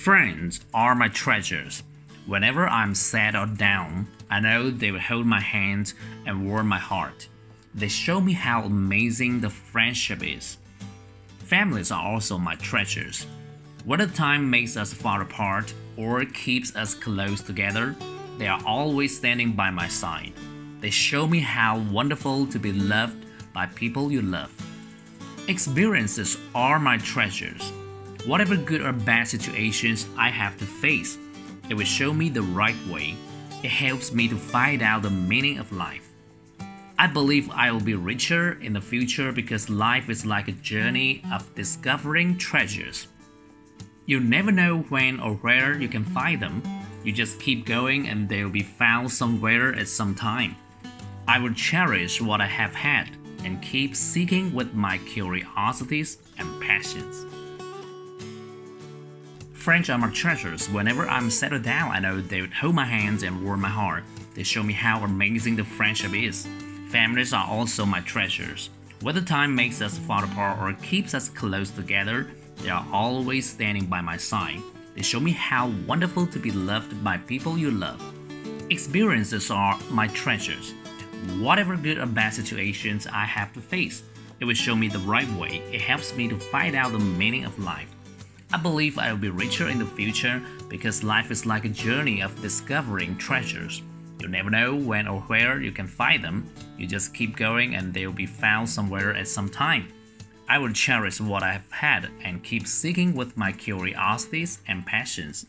Friends are my treasures. Whenever I'm sad or down, I know they will hold my hand and warm my heart. They show me how amazing the friendship is. Families are also my treasures. Whether time makes us far apart or keeps us close together, they are always standing by my side. They show me how wonderful to be loved by people you love. Experiences are my treasures. Whatever good or bad situations I have to face, it will show me the right way. It helps me to find out the meaning of life. I believe I will be richer in the future because life is like a journey of discovering treasures. You never know when or where you can find them. You just keep going and they will be found somewhere at some time. I will cherish what I have had and keep seeking with my curiosities and passions. Friends are my treasures. Whenever I'm settled down, I know they would hold my hands and warm my heart. They show me how amazing the friendship is. Families are also my treasures. Whether time makes us far apart or keeps us close together, they are always standing by my side. They show me how wonderful to be loved by people you love. Experiences are my treasures. Whatever good or bad situations I have to face, it will show me the right way. It helps me to find out the meaning of life. I believe I will be richer in the future because life is like a journey of discovering treasures. You never know when or where you can find them. You just keep going and they will be found somewhere at some time. I will cherish what I have had and keep seeking with my curiosities and passions.